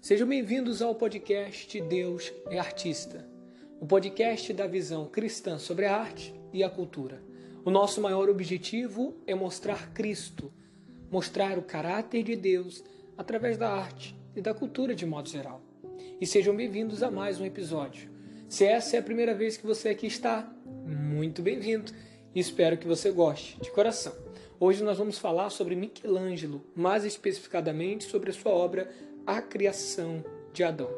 Sejam bem-vindos ao podcast Deus é Artista, o podcast da visão cristã sobre a arte e a cultura. O nosso maior objetivo é mostrar Cristo, mostrar o caráter de Deus através da arte e da cultura de modo geral. E sejam bem-vindos a mais um episódio. Se essa é a primeira vez que você aqui está, muito bem-vindo e espero que você goste de coração. Hoje nós vamos falar sobre Michelangelo, mais especificadamente sobre a sua obra A Criação de Adão.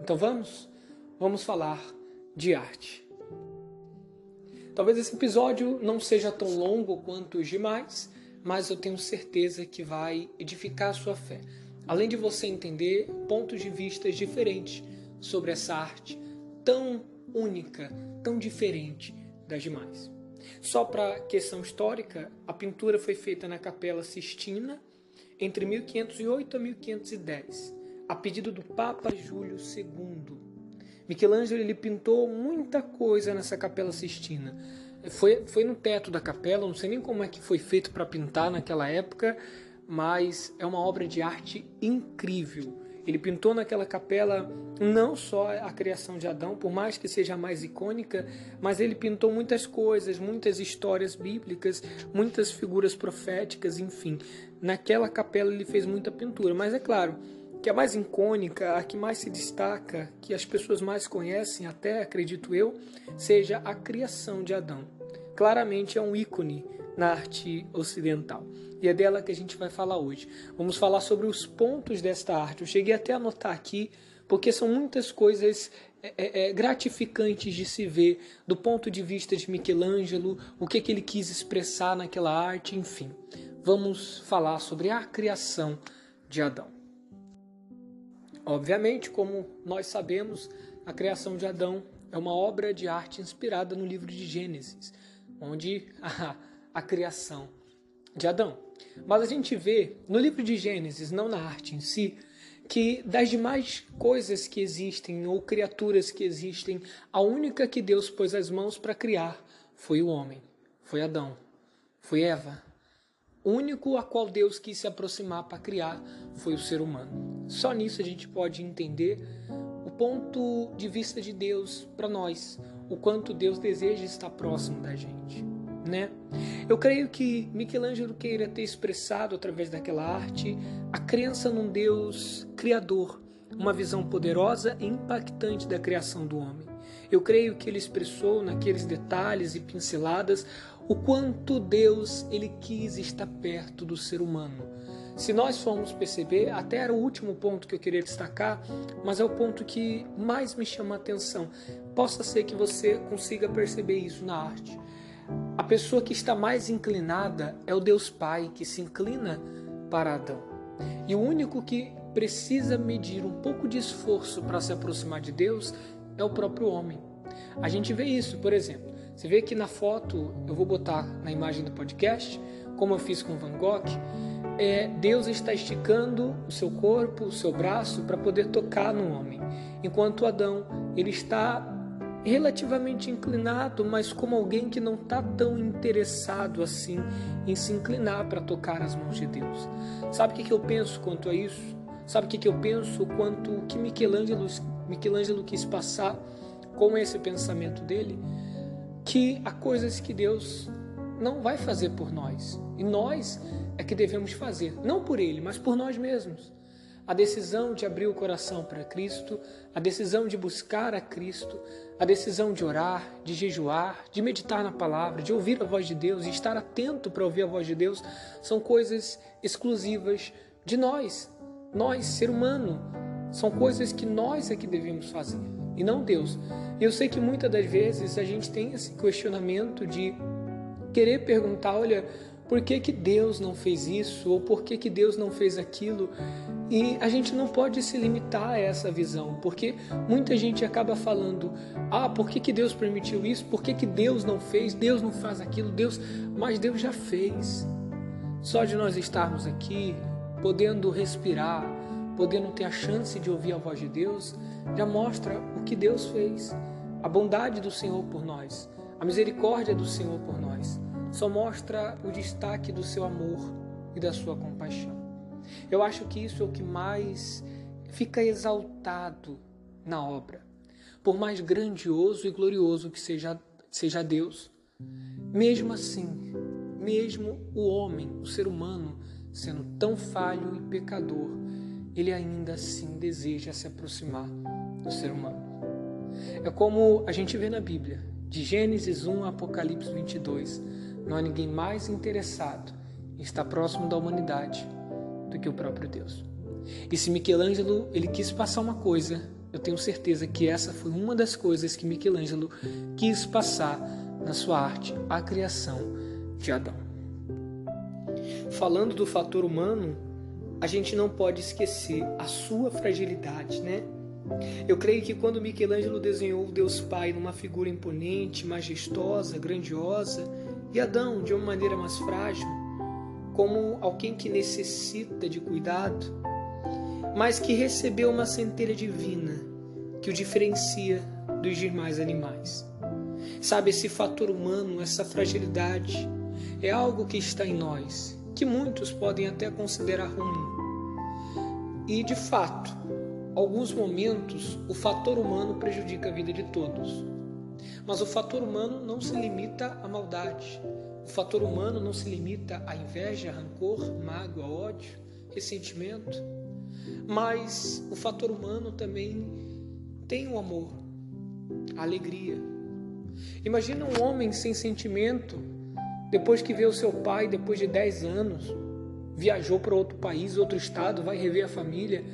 Então vamos? Vamos falar de arte. Talvez esse episódio não seja tão longo quanto os demais, mas eu tenho certeza que vai edificar a sua fé. Além de você entender pontos de vista diferentes sobre essa arte tão única, tão diferente das demais. Só para questão histórica, a pintura foi feita na Capela Sistina entre 1508 a 1510, a pedido do Papa Júlio II. Michelangelo ele pintou muita coisa nessa Capela Sistina. Foi, foi no teto da capela, não sei nem como é que foi feito para pintar naquela época, mas é uma obra de arte incrível. Ele pintou naquela capela não só a criação de Adão, por mais que seja a mais icônica, mas ele pintou muitas coisas, muitas histórias bíblicas, muitas figuras proféticas, enfim. Naquela capela ele fez muita pintura, mas é claro que a mais icônica, a que mais se destaca, que as pessoas mais conhecem, até acredito eu, seja a criação de Adão. Claramente é um ícone na arte ocidental. E é dela que a gente vai falar hoje. Vamos falar sobre os pontos desta arte. Eu cheguei até a anotar aqui, porque são muitas coisas é, é, é, gratificantes de se ver do ponto de vista de Michelangelo, o que, que ele quis expressar naquela arte, enfim. Vamos falar sobre a criação de Adão. Obviamente, como nós sabemos, a criação de Adão é uma obra de arte inspirada no livro de Gênesis, onde a, a criação de Adão. Mas a gente vê no livro de Gênesis, não na arte em si, que das demais coisas que existem ou criaturas que existem, a única que Deus pôs as mãos para criar foi o homem, foi Adão, foi Eva. O único a qual Deus quis se aproximar para criar foi o ser humano. Só nisso a gente pode entender o ponto de vista de Deus para nós, o quanto Deus deseja estar próximo da gente né? Eu creio que Michelangelo queira ter expressado através daquela arte a crença num Deus criador, uma visão poderosa e impactante da criação do homem. Eu creio que ele expressou naqueles detalhes e pinceladas o quanto Deus ele quis estar perto do ser humano. Se nós formos perceber, até era o último ponto que eu queria destacar, mas é o ponto que mais me chama a atenção. Possa ser que você consiga perceber isso na arte. A pessoa que está mais inclinada é o Deus Pai, que se inclina para Adão. E o único que precisa medir um pouco de esforço para se aproximar de Deus é o próprio homem. A gente vê isso, por exemplo. Você vê que na foto, eu vou botar na imagem do podcast, como eu fiz com Van Gogh, é, Deus está esticando o seu corpo, o seu braço, para poder tocar no homem. Enquanto Adão, ele está relativamente inclinado, mas como alguém que não está tão interessado assim em se inclinar para tocar as mãos de Deus. Sabe o que, que eu penso quanto a isso? Sabe o que, que eu penso quanto o que Michelangelo, Michelangelo quis passar com esse pensamento dele? Que há coisas que Deus não vai fazer por nós. E nós é que devemos fazer, não por ele, mas por nós mesmos a decisão de abrir o coração para Cristo, a decisão de buscar a Cristo, a decisão de orar, de jejuar, de meditar na palavra, de ouvir a voz de Deus e estar atento para ouvir a voz de Deus, são coisas exclusivas de nós, nós, ser humano. São coisas que nós é que devemos fazer e não Deus. Eu sei que muitas das vezes a gente tem esse questionamento de querer perguntar, olha, por que, que Deus não fez isso? Ou por que, que Deus não fez aquilo? E a gente não pode se limitar a essa visão, porque muita gente acaba falando: ah, por que, que Deus permitiu isso? Por que, que Deus não fez? Deus não faz aquilo? Deus, mas Deus já fez. Só de nós estarmos aqui, podendo respirar, podendo ter a chance de ouvir a voz de Deus, já mostra o que Deus fez, a bondade do Senhor por nós, a misericórdia do Senhor por nós só mostra o destaque do seu amor e da sua compaixão. Eu acho que isso é o que mais fica exaltado na obra. Por mais grandioso e glorioso que seja, seja Deus, mesmo assim, mesmo o homem, o ser humano, sendo tão falho e pecador, ele ainda assim deseja se aproximar do ser humano. É como a gente vê na Bíblia, de Gênesis 1 a Apocalipse 22, não há ninguém mais interessado em estar próximo da humanidade do que o próprio Deus. E se Michelangelo ele quis passar uma coisa, eu tenho certeza que essa foi uma das coisas que Michelangelo quis passar na sua arte, a criação de Adão. Falando do fator humano, a gente não pode esquecer a sua fragilidade, né? Eu creio que quando Michelangelo desenhou o Deus Pai numa figura imponente, majestosa, grandiosa, e Adão de uma maneira mais frágil, como alguém que necessita de cuidado, mas que recebeu uma centelha divina que o diferencia dos demais animais. Sabe, esse fator humano, essa fragilidade, é algo que está em nós, que muitos podem até considerar ruim. E, de fato, alguns momentos o fator humano prejudica a vida de todos. Mas o fator humano não se limita à maldade. O fator humano não se limita à inveja, rancor, mágoa, ódio, ressentimento. Mas o fator humano também tem o amor, a alegria. Imagina um homem sem sentimento, depois que vê o seu pai, depois de 10 anos, viajou para outro país, outro estado, vai rever a família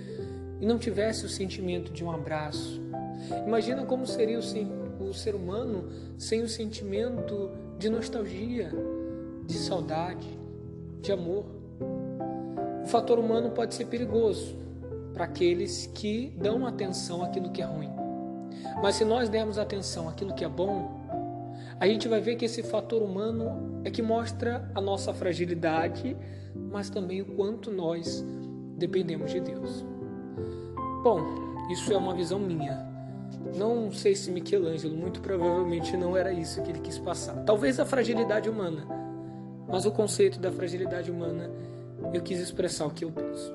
e não tivesse o sentimento de um abraço. Imagina como seria o, o ser humano sem o sentimento de nostalgia, de saudade, de amor. O fator humano pode ser perigoso, para aqueles que dão atenção àquilo que é ruim. Mas se nós dermos atenção àquilo que é bom, a gente vai ver que esse fator humano é que mostra a nossa fragilidade, mas também o quanto nós dependemos de Deus. Bom, isso é uma visão minha. Não sei se Michelangelo, muito provavelmente não era isso que ele quis passar. Talvez a fragilidade humana, mas o conceito da fragilidade humana eu quis expressar o que eu penso.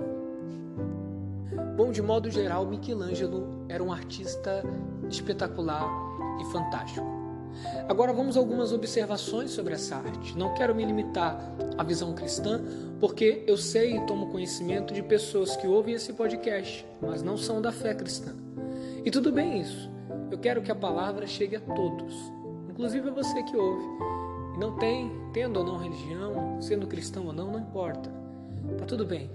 Bom, de modo geral, Michelangelo era um artista espetacular e fantástico. Agora vamos a algumas observações sobre essa arte. Não quero me limitar à visão cristã, porque eu sei e tomo conhecimento de pessoas que ouvem esse podcast, mas não são da fé cristã. E tudo bem isso. Eu quero que a palavra chegue a todos, inclusive a você que ouve. Não tem, tendo ou não religião, sendo cristão ou não, não importa. Tá tudo bem.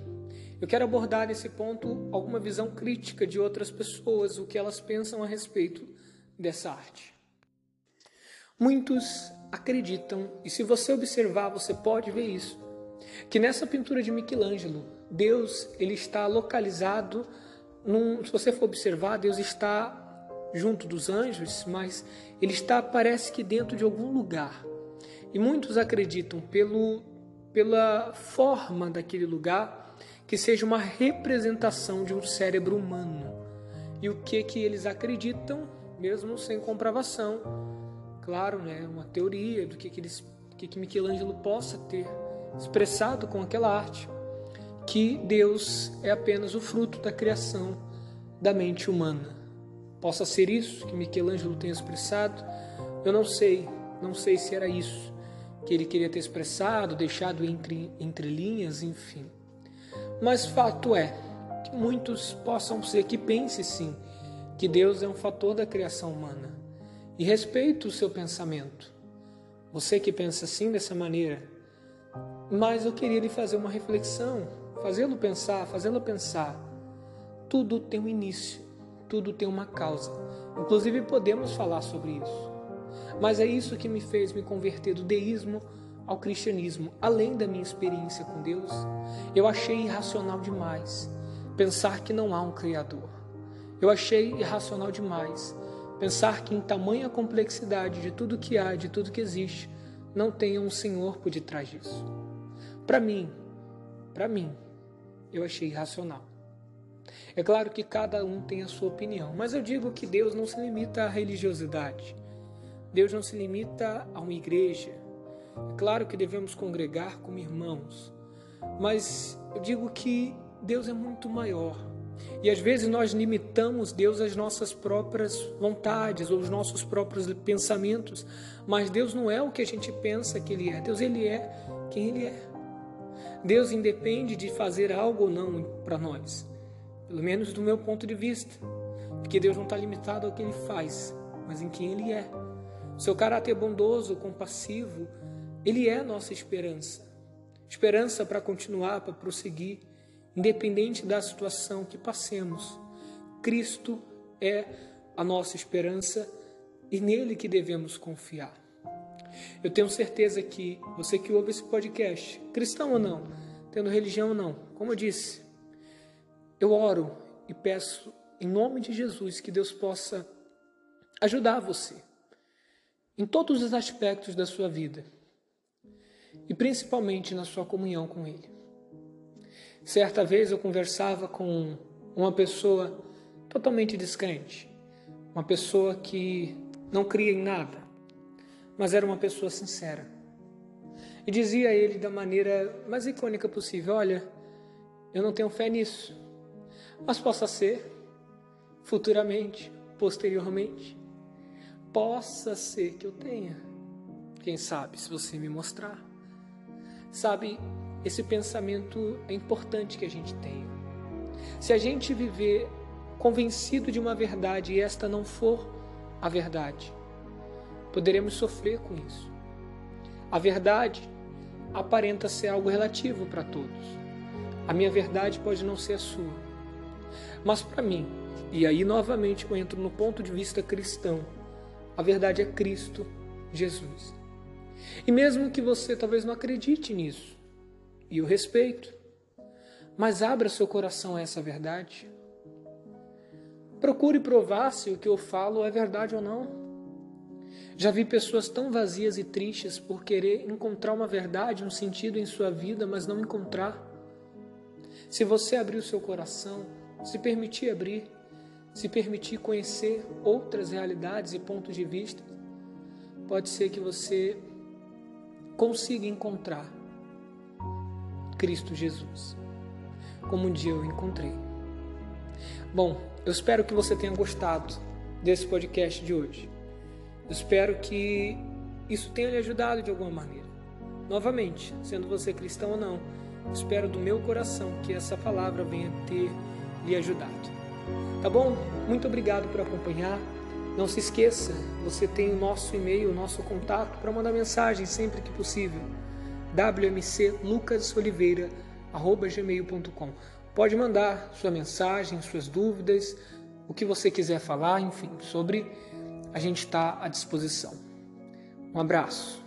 Eu quero abordar nesse ponto alguma visão crítica de outras pessoas, o que elas pensam a respeito dessa arte. Muitos acreditam, e se você observar, você pode ver isso, que nessa pintura de Michelangelo, Deus ele está localizado num, se você for observar, Deus está junto dos anjos, mas ele está parece que dentro de algum lugar. E muitos acreditam pelo pela forma daquele lugar que seja uma representação de um cérebro humano. E o que que eles acreditam, mesmo sem comprovação, claro, né, uma teoria do que que eles que, que Michelangelo possa ter expressado com aquela arte, que Deus é apenas o fruto da criação da mente humana. Possa ser isso que Michelangelo tenha expressado, eu não sei, não sei se era isso que ele queria ter expressado, deixado entre, entre linhas, enfim. Mas fato é que muitos possam ser que pense sim que Deus é um fator da criação humana. E respeito o seu pensamento. Você que pensa assim dessa maneira. Mas eu queria lhe fazer uma reflexão, fazê-lo pensar, fazê-lo pensar. Tudo tem um início, tudo tem uma causa. Inclusive podemos falar sobre isso. Mas é isso que me fez me converter do deísmo ao cristianismo, além da minha experiência com Deus, eu achei irracional demais pensar que não há um Criador. Eu achei irracional demais pensar que, em tamanha complexidade de tudo que há, de tudo que existe, não tenha um Senhor por detrás disso. Para mim, para mim, eu achei irracional. É claro que cada um tem a sua opinião, mas eu digo que Deus não se limita à religiosidade. Deus não se limita a uma igreja, é claro que devemos congregar como irmãos, mas eu digo que Deus é muito maior. E às vezes nós limitamos Deus às nossas próprias vontades ou aos nossos próprios pensamentos, mas Deus não é o que a gente pensa que Ele é. Deus Ele é quem Ele é. Deus independe de fazer algo ou não para nós, pelo menos do meu ponto de vista, porque Deus não está limitado ao que Ele faz, mas em quem Ele é. Seu caráter bondoso, compassivo, Ele é a nossa esperança. Esperança para continuar, para prosseguir independente da situação que passemos. Cristo é a nossa esperança e nele que devemos confiar. Eu tenho certeza que você que ouve esse podcast, cristão ou não, tendo religião ou não, como eu disse, eu oro e peço em nome de Jesus que Deus possa ajudar você em todos os aspectos da sua vida e principalmente na sua comunhão com Ele. Certa vez eu conversava com uma pessoa totalmente descrente, uma pessoa que não cria em nada, mas era uma pessoa sincera. E dizia a ele da maneira mais icônica possível: Olha, eu não tenho fé nisso, mas possa ser futuramente, posteriormente, possa ser que eu tenha. Quem sabe se você me mostrar. Sabe, esse pensamento é importante que a gente tenha. Se a gente viver convencido de uma verdade e esta não for a verdade, poderemos sofrer com isso. A verdade aparenta ser algo relativo para todos. A minha verdade pode não ser a sua. Mas para mim, e aí novamente eu entro no ponto de vista cristão, a verdade é Cristo Jesus. E mesmo que você talvez não acredite nisso, e o respeito. Mas abra seu coração a essa verdade. Procure provar se o que eu falo é verdade ou não. Já vi pessoas tão vazias e tristes por querer encontrar uma verdade, um sentido em sua vida, mas não encontrar. Se você abrir o seu coração, se permitir abrir, se permitir conhecer outras realidades e pontos de vista, pode ser que você consiga encontrar Cristo Jesus, como um dia eu encontrei. Bom, eu espero que você tenha gostado desse podcast de hoje. Espero que isso tenha lhe ajudado de alguma maneira. Novamente, sendo você cristão ou não, espero do meu coração que essa palavra venha ter lhe ajudado. Tá bom? Muito obrigado por acompanhar. Não se esqueça, você tem o nosso e-mail, o nosso contato para mandar mensagem sempre que possível wmclucasoliveira.gmail.com. Pode mandar sua mensagem, suas dúvidas, o que você quiser falar, enfim, sobre a gente está à disposição. Um abraço.